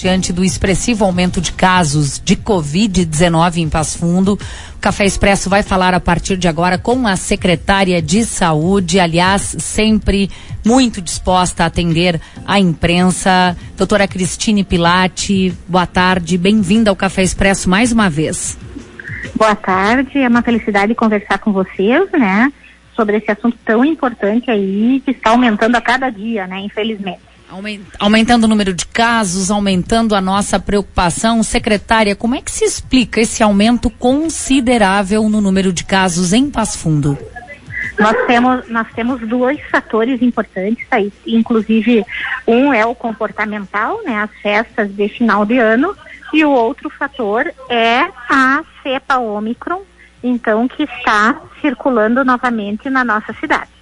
Diante do expressivo aumento de casos de Covid-19 em Passo Fundo, o Café Expresso vai falar a partir de agora com a secretária de Saúde, aliás, sempre muito disposta a atender a imprensa. Doutora Cristine Pilati, boa tarde, bem-vinda ao Café Expresso mais uma vez. Boa tarde, é uma felicidade conversar com vocês, né, sobre esse assunto tão importante aí que está aumentando a cada dia, né, infelizmente. Aumentando o número de casos, aumentando a nossa preocupação. Secretária, como é que se explica esse aumento considerável no número de casos em Passo Fundo? Nós temos, nós temos dois fatores importantes aí, inclusive um é o comportamental, né, as festas de final de ano, e o outro fator é a cepa Omicron, então que está circulando novamente na nossa cidade.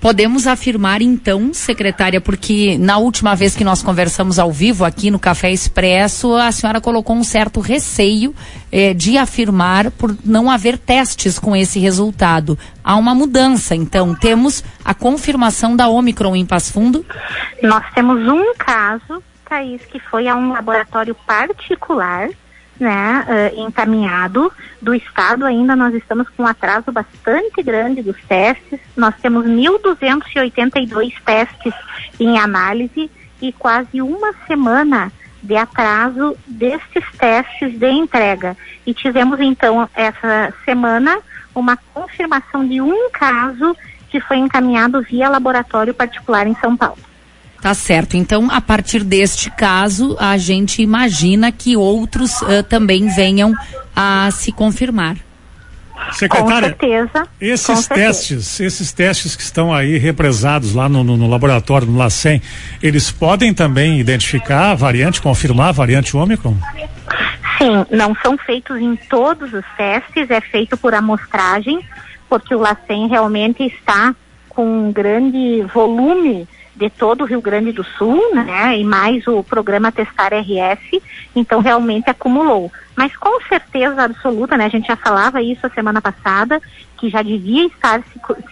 Podemos afirmar então, secretária, porque na última vez que nós conversamos ao vivo aqui no Café Expresso, a senhora colocou um certo receio eh, de afirmar por não haver testes com esse resultado. Há uma mudança, então. Temos a confirmação da Omicron em Passo Fundo? Nós temos um caso, Thaís, que foi a um laboratório particular né, uh, encaminhado do Estado, ainda nós estamos com um atraso bastante grande dos testes. Nós temos 1.282 testes em análise e quase uma semana de atraso destes testes de entrega. E tivemos então essa semana uma confirmação de um caso que foi encaminhado via laboratório particular em São Paulo. Tá certo. Então, a partir deste caso, a gente imagina que outros uh, também venham a se confirmar. Secretária, com certeza, esses com testes, certeza. esses testes que estão aí represados lá no, no, no, laboratório, no LACEN, eles podem também identificar a variante, confirmar a variante Ômicron? Sim, não são feitos em todos os testes, é feito por amostragem, porque o LACEN realmente está com um grande volume de todo o Rio Grande do Sul, né, e mais o programa Testar RS, então realmente acumulou. Mas com certeza absoluta, né, a gente já falava isso a semana passada, que já devia estar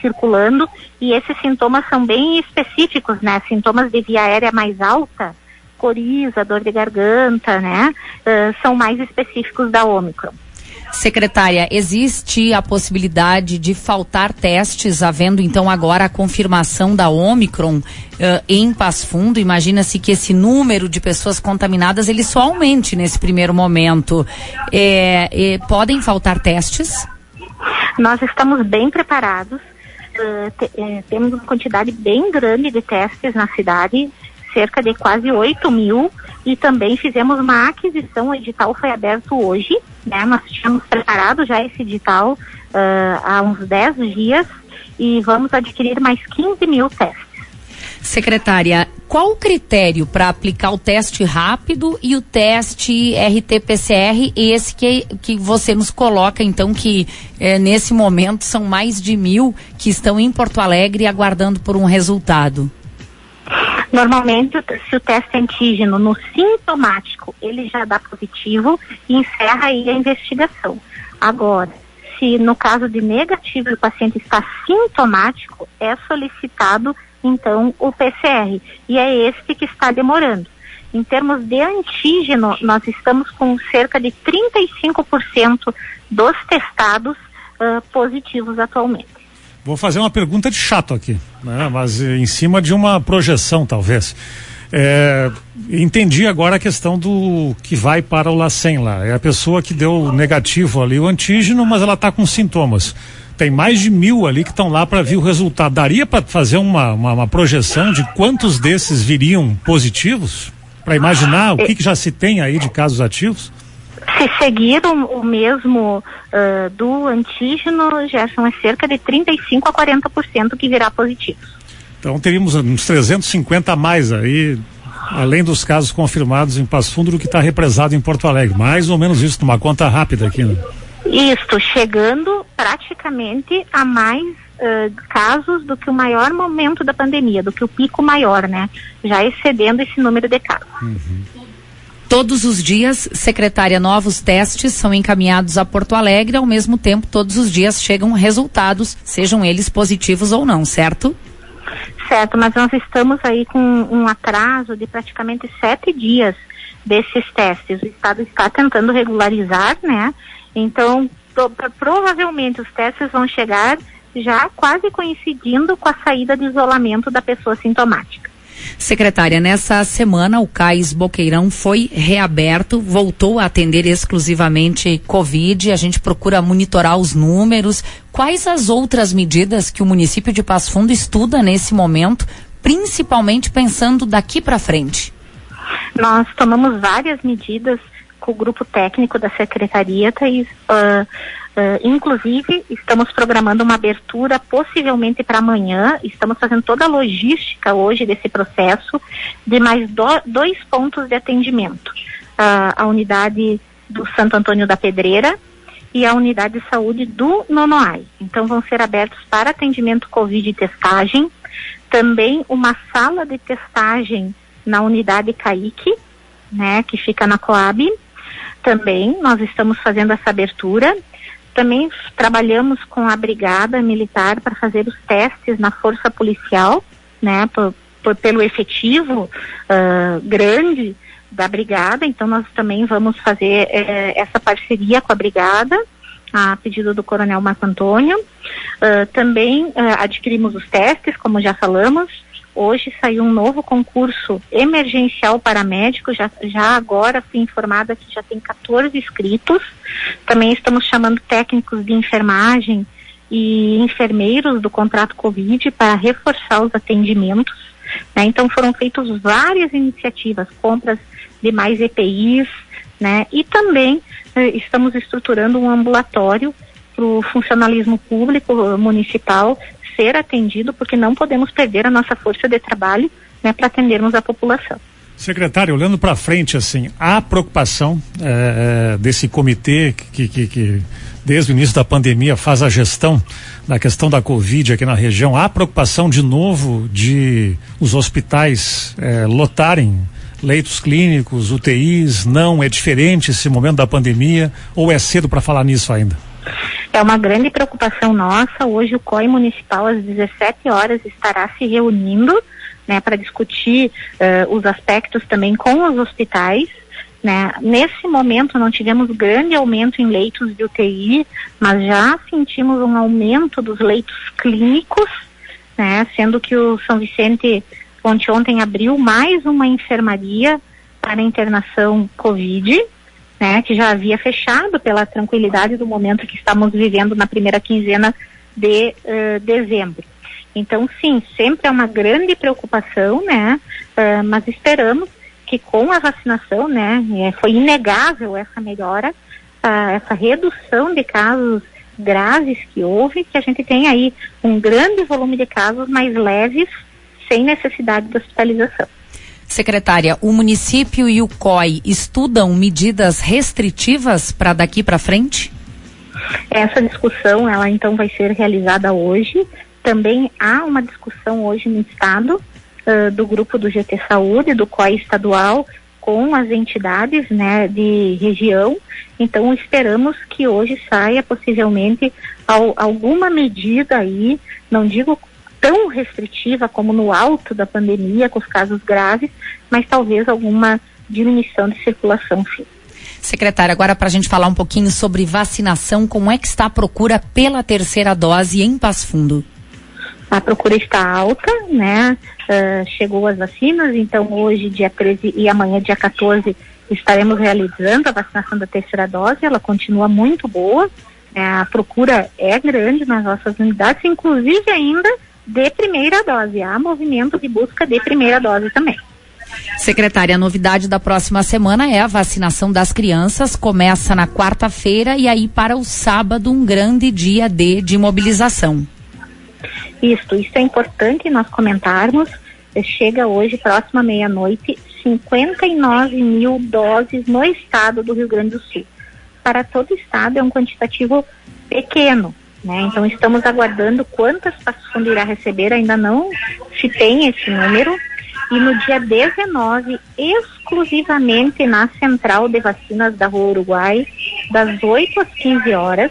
circulando, e esses sintomas são bem específicos, né, sintomas de via aérea mais alta, coriza, dor de garganta, né, uh, são mais específicos da Ômicron. Secretária, existe a possibilidade de faltar testes, havendo então agora a confirmação da Omicron uh, em Passo Fundo? Imagina-se que esse número de pessoas contaminadas ele só aumente nesse primeiro momento. É, é, podem faltar testes? Nós estamos bem preparados. Uh, te, é, temos uma quantidade bem grande de testes na cidade, cerca de quase 8 mil, e também fizemos uma aquisição, o edital foi aberto hoje, né? Nós tínhamos preparado já esse edital uh, há uns 10 dias e vamos adquirir mais 15 mil testes. Secretária, qual o critério para aplicar o teste rápido e o teste RT-PCR, esse que, que você nos coloca, então, que eh, nesse momento são mais de mil que estão em Porto Alegre aguardando por um resultado? Normalmente, se o teste antígeno no sintomático ele já dá positivo, encerra aí a investigação. Agora, se no caso de negativo o paciente está sintomático, é solicitado então o PCR. E é este que está demorando. Em termos de antígeno, nós estamos com cerca de 35% dos testados uh, positivos atualmente. Vou fazer uma pergunta de chato aqui, né? mas em cima de uma projeção, talvez. É, entendi agora a questão do que vai para o LACEN lá. É a pessoa que deu negativo ali, o antígeno, mas ela está com sintomas. Tem mais de mil ali que estão lá para ver o resultado. Daria para fazer uma, uma, uma, projeção de quantos desses viriam positivos? Para imaginar o que, que já se tem aí de casos ativos? Se seguir o, o mesmo uh, do antígeno, já são cerca de 35 a 40% que virá positivo. Então teríamos uns 350 a mais aí, além dos casos confirmados em Passo Fundo, do que está represado em Porto Alegre. Mais ou menos isso, numa conta rápida aqui, né? Isto, chegando praticamente a mais uh, casos do que o maior momento da pandemia, do que o pico maior, né? Já excedendo esse número de casos. Uhum. Todos os dias, secretária, novos testes são encaminhados a Porto Alegre, ao mesmo tempo, todos os dias chegam resultados, sejam eles positivos ou não, certo? Certo, mas nós estamos aí com um atraso de praticamente sete dias desses testes. O Estado está tentando regularizar, né? Então, pro, provavelmente os testes vão chegar já quase coincidindo com a saída de isolamento da pessoa sintomática. Secretária, nessa semana o CAIS Boqueirão foi reaberto, voltou a atender exclusivamente Covid. A gente procura monitorar os números. Quais as outras medidas que o município de Passo Fundo estuda nesse momento, principalmente pensando daqui para frente? Nós tomamos várias medidas com o grupo técnico da secretaria, Thaís. Uh, Uh, inclusive, estamos programando uma abertura possivelmente para amanhã. Estamos fazendo toda a logística hoje desse processo de mais do, dois pontos de atendimento: uh, a unidade do Santo Antônio da Pedreira e a unidade de saúde do Nonoai. Então, vão ser abertos para atendimento Covid e testagem. Também uma sala de testagem na unidade CAIC, né, que fica na Coab. Também nós estamos fazendo essa abertura. Também trabalhamos com a Brigada Militar para fazer os testes na Força Policial, né, pelo efetivo uh, grande da Brigada. Então, nós também vamos fazer eh, essa parceria com a Brigada, a pedido do Coronel Marco Antônio. Uh, também uh, adquirimos os testes, como já falamos, Hoje saiu um novo concurso emergencial para médicos, já, já agora fui informada que já tem 14 inscritos. Também estamos chamando técnicos de enfermagem e enfermeiros do contrato Covid para reforçar os atendimentos. Né? Então foram feitas várias iniciativas, compras de mais EPIs, né? E também eh, estamos estruturando um ambulatório para o funcionalismo público municipal ser atendido, porque não podemos perder a nossa força de trabalho né, para atendermos a população. Secretário, olhando para frente, assim, há preocupação é, desse comitê que, que, que, desde o início da pandemia faz a gestão da questão da Covid aqui na região. Há preocupação de novo de os hospitais é, lotarem leitos clínicos, UTIs? Não é diferente esse momento da pandemia ou é cedo para falar nisso ainda? É uma grande preocupação nossa. Hoje o COI municipal às 17 horas estará se reunindo, né, para discutir uh, os aspectos também com os hospitais. Né? Nesse momento não tivemos grande aumento em leitos de UTI, mas já sentimos um aumento dos leitos clínicos, né? Sendo que o São Vicente ontem, ontem abriu mais uma enfermaria para internação Covid, né, que já havia fechado pela tranquilidade do momento que estamos vivendo na primeira quinzena de uh, dezembro. Então, sim, sempre é uma grande preocupação, né, uh, mas esperamos que com a vacinação, né, é, foi inegável essa melhora, uh, essa redução de casos graves que houve, que a gente tem aí um grande volume de casos mais leves, sem necessidade de hospitalização. Secretária, o município e o COI estudam medidas restritivas para daqui para frente? Essa discussão, ela então vai ser realizada hoje. Também há uma discussão hoje no estado uh, do grupo do GT Saúde, do COI estadual, com as entidades, né, de região. Então esperamos que hoje saia possivelmente ao, alguma medida aí, não digo restritiva como no alto da pandemia, com os casos graves, mas talvez alguma diminuição de circulação, sim. Secretária, agora para a gente falar um pouquinho sobre vacinação, como é que está a procura pela terceira dose em Passo Fundo? A procura está alta, né? Uh, chegou as vacinas, então hoje, dia 13 e amanhã, dia 14, estaremos realizando a vacinação da terceira dose, ela continua muito boa, é, a procura é grande nas nossas unidades, inclusive ainda de primeira dose. Há movimento de busca de primeira dose também. Secretária, a novidade da próxima semana é a vacinação das crianças. Começa na quarta-feira e aí para o sábado um grande dia D de mobilização. Isso, isso é importante nós comentarmos. Chega hoje, próxima meia-noite, 59 mil doses no estado do Rio Grande do Sul. Para todo o estado é um quantitativo pequeno, né? Então estamos aguardando quantas Passo irá receber, ainda não se tem esse número. E no dia 19, exclusivamente na central de vacinas da Rua Uruguai, das 8 às 15 horas,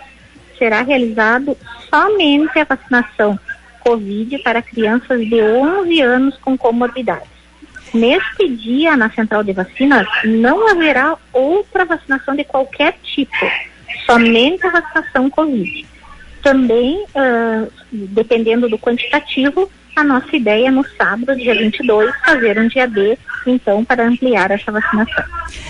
será realizado somente a vacinação Covid para crianças de 11 anos com comorbidades. Neste dia, na central de vacinas, não haverá outra vacinação de qualquer tipo, somente a vacinação Covid. Também, uh, dependendo do quantitativo, a nossa ideia é no sábado, dia 22, fazer um dia D, então, para ampliar essa vacinação.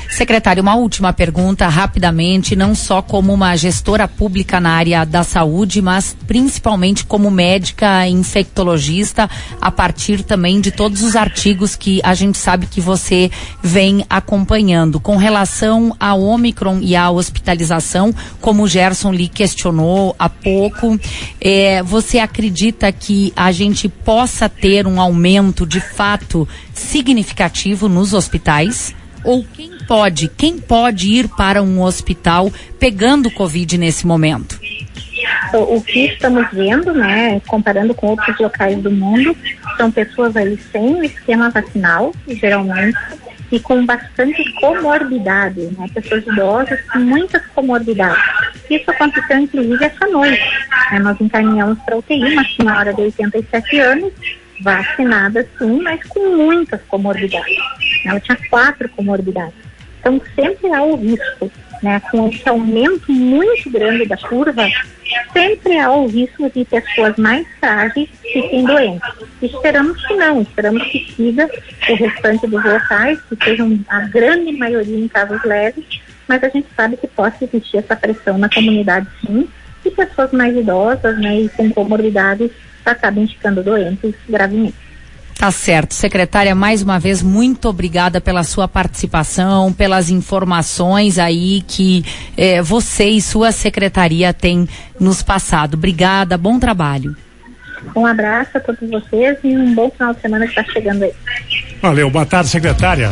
Secretário, uma última pergunta, rapidamente, não só como uma gestora pública na área da saúde, mas principalmente como médica infectologista, a partir também de todos os artigos que a gente sabe que você vem acompanhando. Com relação à Omicron e à hospitalização, como o Gerson lhe questionou há pouco, eh, você acredita que a gente possa ter um aumento de fato significativo nos hospitais? Ou quem pode, quem pode ir para um hospital pegando Covid nesse momento? O que estamos vendo, né, comparando com outros locais do mundo, são pessoas aí sem o esquema vacinal, geralmente, e com bastante comorbidade, né, pessoas idosas com muitas comorbidades. Isso aconteceu, inclusive, essa noite. Né, nós encaminhamos para UTI uma senhora de 87 anos, vacinada sim, mas com muitas comorbidades. Ela tinha quatro comorbidades. Então sempre há o risco, né? Com esse aumento muito grande da curva, sempre há o risco de pessoas mais frágeis fiquem doentes. Esperamos que não, esperamos que siga o restante dos locais, que sejam a grande maioria em casos leves, mas a gente sabe que pode existir essa pressão na comunidade sim, e pessoas mais idosas, né, e com comorbidades acabem ficando doentes gravemente. Tá certo. Secretária, mais uma vez, muito obrigada pela sua participação, pelas informações aí que eh, você e sua secretaria têm nos passado. Obrigada, bom trabalho. Um abraço a todos vocês e um bom final de semana que está chegando aí. Valeu, boa tarde, secretária.